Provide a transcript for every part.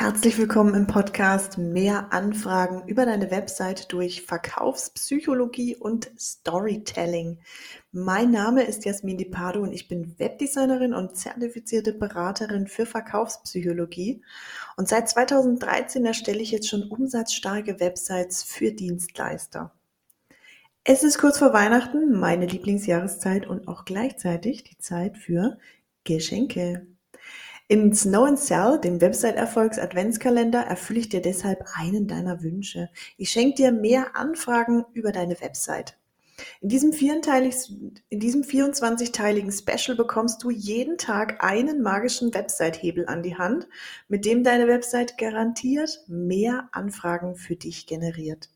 Herzlich willkommen im Podcast Mehr Anfragen über deine Website durch Verkaufspsychologie und Storytelling. Mein Name ist Jasmin Dipado und ich bin Webdesignerin und zertifizierte Beraterin für Verkaufspsychologie. Und seit 2013 erstelle ich jetzt schon umsatzstarke Websites für Dienstleister. Es ist kurz vor Weihnachten, meine Lieblingsjahreszeit und auch gleichzeitig die Zeit für Geschenke. In Snow and Sell, dem Website-Erfolgs-Adventskalender, erfülle ich dir deshalb einen deiner Wünsche. Ich schenke dir mehr Anfragen über deine Website. In diesem, in diesem 24-teiligen Special bekommst du jeden Tag einen magischen Website-Hebel an die Hand, mit dem deine Website garantiert mehr Anfragen für dich generiert.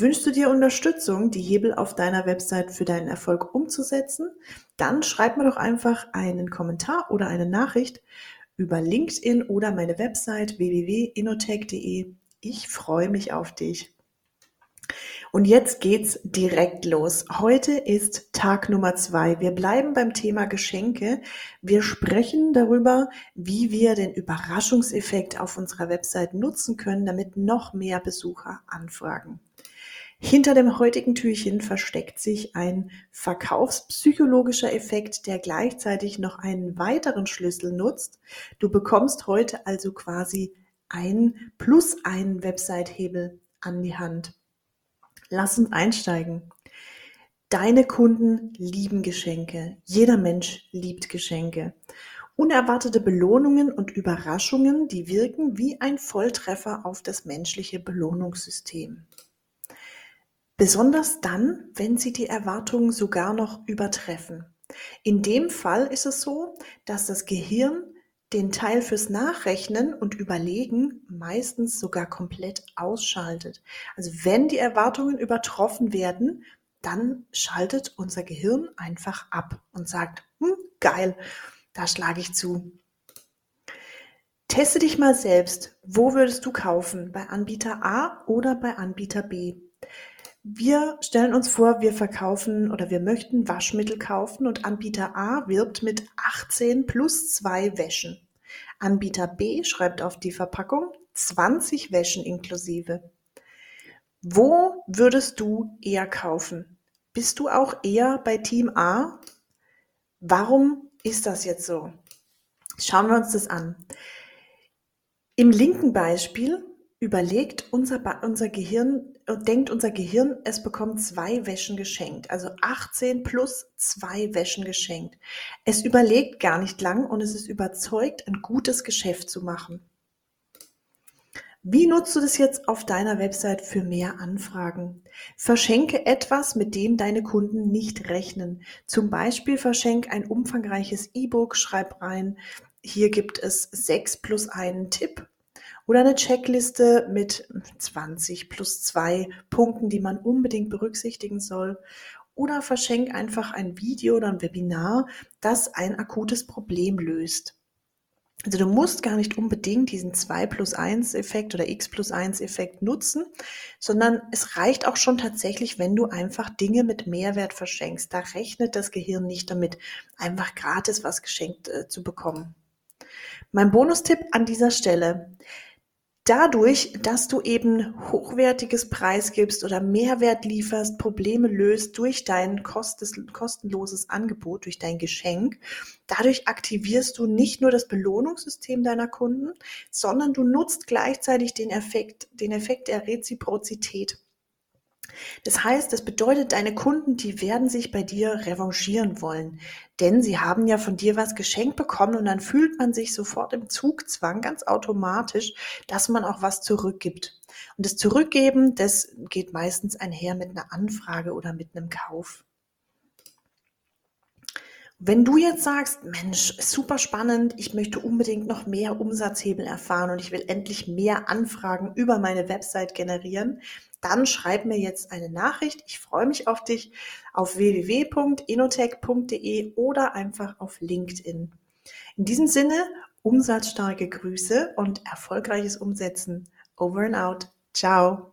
Wünschst du dir Unterstützung, die Hebel auf deiner Website für deinen Erfolg umzusetzen? Dann schreib mir doch einfach einen Kommentar oder eine Nachricht über LinkedIn oder meine Website www.inotech.de. Ich freue mich auf dich. Und jetzt geht's direkt los. Heute ist Tag Nummer zwei. Wir bleiben beim Thema Geschenke. Wir sprechen darüber, wie wir den Überraschungseffekt auf unserer Website nutzen können, damit noch mehr Besucher anfragen. Hinter dem heutigen Türchen versteckt sich ein verkaufspsychologischer Effekt, der gleichzeitig noch einen weiteren Schlüssel nutzt. Du bekommst heute also quasi ein plus einen Website-Hebel an die Hand. Lass uns einsteigen. Deine Kunden lieben Geschenke. Jeder Mensch liebt Geschenke. Unerwartete Belohnungen und Überraschungen, die wirken wie ein Volltreffer auf das menschliche Belohnungssystem. Besonders dann, wenn sie die Erwartungen sogar noch übertreffen. In dem Fall ist es so, dass das Gehirn den Teil fürs Nachrechnen und Überlegen meistens sogar komplett ausschaltet. Also wenn die Erwartungen übertroffen werden, dann schaltet unser Gehirn einfach ab und sagt, hm, geil, da schlage ich zu. Teste dich mal selbst. Wo würdest du kaufen? Bei Anbieter A oder bei Anbieter B? Wir stellen uns vor, wir verkaufen oder wir möchten Waschmittel kaufen und Anbieter A wirbt mit 18 plus zwei Wäschen. Anbieter B schreibt auf die Verpackung 20 Wäschen inklusive. Wo würdest du eher kaufen? Bist du auch eher bei Team A? Warum ist das jetzt so? Schauen wir uns das an. Im linken Beispiel überlegt unser, unser Gehirn, denkt unser Gehirn, es bekommt zwei Wäschen geschenkt. Also 18 plus zwei Wäschen geschenkt. Es überlegt gar nicht lang und es ist überzeugt, ein gutes Geschäft zu machen. Wie nutzt du das jetzt auf deiner Website für mehr Anfragen? Verschenke etwas, mit dem deine Kunden nicht rechnen. Zum Beispiel verschenk ein umfangreiches E-Book, schreib rein, hier gibt es sechs plus einen Tipp oder eine Checkliste mit 20 plus zwei Punkten, die man unbedingt berücksichtigen soll. Oder verschenk einfach ein Video oder ein Webinar, das ein akutes Problem löst. Also du musst gar nicht unbedingt diesen 2 plus 1 Effekt oder x plus 1 Effekt nutzen, sondern es reicht auch schon tatsächlich, wenn du einfach Dinge mit Mehrwert verschenkst. Da rechnet das Gehirn nicht damit, einfach gratis was geschenkt äh, zu bekommen. Mein Bonustipp an dieser Stelle. Dadurch, dass du eben hochwertiges Preis gibst oder Mehrwert lieferst, Probleme löst durch dein kostenloses Angebot, durch dein Geschenk, dadurch aktivierst du nicht nur das Belohnungssystem deiner Kunden, sondern du nutzt gleichzeitig den Effekt, den Effekt der Reziprozität. Das heißt, das bedeutet, deine Kunden, die werden sich bei dir revanchieren wollen, denn sie haben ja von dir was geschenkt bekommen und dann fühlt man sich sofort im Zugzwang ganz automatisch, dass man auch was zurückgibt. Und das Zurückgeben, das geht meistens einher mit einer Anfrage oder mit einem Kauf. Wenn du jetzt sagst, Mensch, super spannend, ich möchte unbedingt noch mehr Umsatzhebel erfahren und ich will endlich mehr Anfragen über meine Website generieren, dann schreib mir jetzt eine Nachricht. Ich freue mich auf dich auf www.inotech.de oder einfach auf LinkedIn. In diesem Sinne, umsatzstarke Grüße und erfolgreiches Umsetzen. Over and out. Ciao.